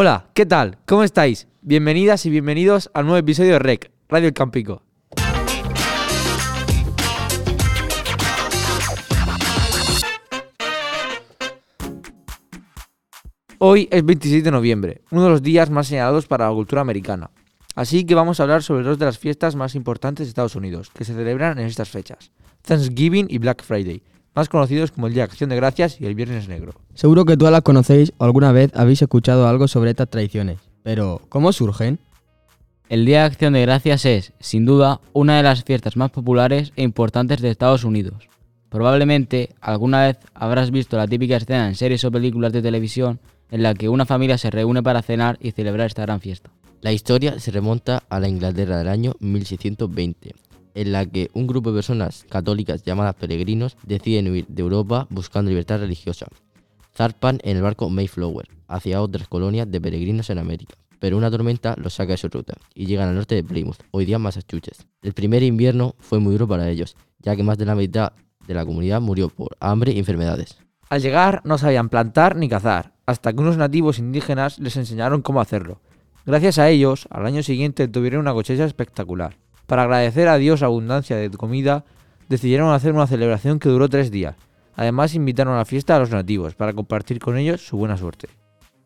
Hola, ¿qué tal? ¿Cómo estáis? Bienvenidas y bienvenidos al nuevo episodio de REC, Radio El Campico. Hoy es 27 de noviembre, uno de los días más señalados para la cultura americana. Así que vamos a hablar sobre dos de las fiestas más importantes de Estados Unidos, que se celebran en estas fechas, Thanksgiving y Black Friday, más conocidos como el Día de Acción de Gracias y el Viernes Negro. Seguro que todas las conocéis o alguna vez habéis escuchado algo sobre estas tradiciones, pero ¿cómo surgen? El Día de Acción de Gracias es, sin duda, una de las fiestas más populares e importantes de Estados Unidos. Probablemente alguna vez habrás visto la típica escena en series o películas de televisión en la que una familia se reúne para cenar y celebrar esta gran fiesta. La historia se remonta a la Inglaterra del año 1620, en la que un grupo de personas católicas llamadas peregrinos deciden huir de Europa buscando libertad religiosa. Zarpan en el barco Mayflower hacia otras colonias de peregrinos en América, pero una tormenta los saca de su ruta y llegan al norte de Plymouth, hoy día Massachusetts. El primer invierno fue muy duro para ellos, ya que más de la mitad de la comunidad murió por hambre y enfermedades. Al llegar no sabían plantar ni cazar, hasta que unos nativos indígenas les enseñaron cómo hacerlo. Gracias a ellos, al año siguiente tuvieron una cosecha espectacular. Para agradecer a Dios abundancia de comida, decidieron hacer una celebración que duró tres días. Además invitaron a la fiesta a los nativos para compartir con ellos su buena suerte.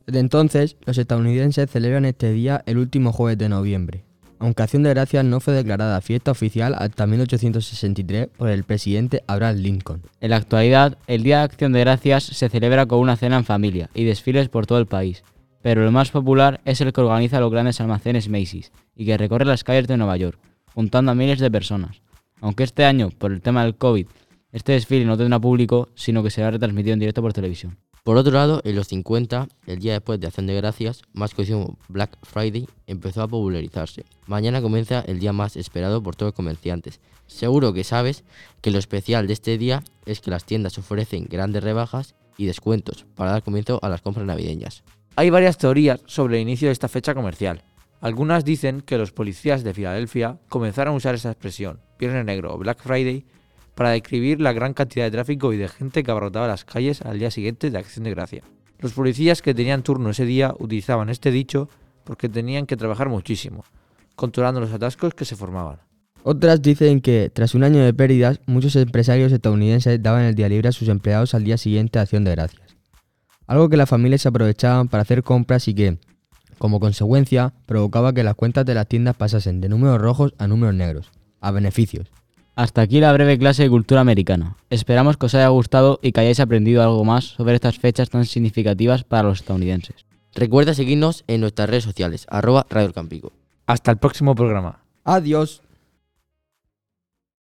Desde entonces, los estadounidenses celebran este día el último jueves de noviembre, aunque Acción de Gracias no fue declarada fiesta oficial hasta 1863 por el presidente Abraham Lincoln. En la actualidad, el Día de Acción de Gracias se celebra con una cena en familia y desfiles por todo el país, pero el más popular es el que organiza los grandes almacenes Macy's y que recorre las calles de Nueva York, juntando a miles de personas. Aunque este año, por el tema del COVID, este desfile no tendrá público, sino que será retransmitido en directo por televisión. Por otro lado, en los 50, el día después de Acción de Gracias, más conocido como Black Friday, empezó a popularizarse. Mañana comienza el día más esperado por todos los comerciantes. Seguro que sabes que lo especial de este día es que las tiendas ofrecen grandes rebajas y descuentos para dar comienzo a las compras navideñas. Hay varias teorías sobre el inicio de esta fecha comercial. Algunas dicen que los policías de Filadelfia comenzaron a usar esa expresión, Viernes Negro o Black Friday, para describir la gran cantidad de tráfico y de gente que abarrotaba las calles al día siguiente de Acción de Gracia. Los policías que tenían turno ese día utilizaban este dicho porque tenían que trabajar muchísimo, controlando los atascos que se formaban. Otras dicen que, tras un año de pérdidas, muchos empresarios estadounidenses daban el día libre a sus empleados al día siguiente de Acción de Gracias. Algo que las familias aprovechaban para hacer compras y que, como consecuencia, provocaba que las cuentas de las tiendas pasasen de números rojos a números negros, a beneficios. Hasta aquí la breve clase de cultura americana. Esperamos que os haya gustado y que hayáis aprendido algo más sobre estas fechas tan significativas para los estadounidenses. Recuerda seguirnos en nuestras redes sociales, arroba Radio El Campico. Hasta el próximo programa. Adiós.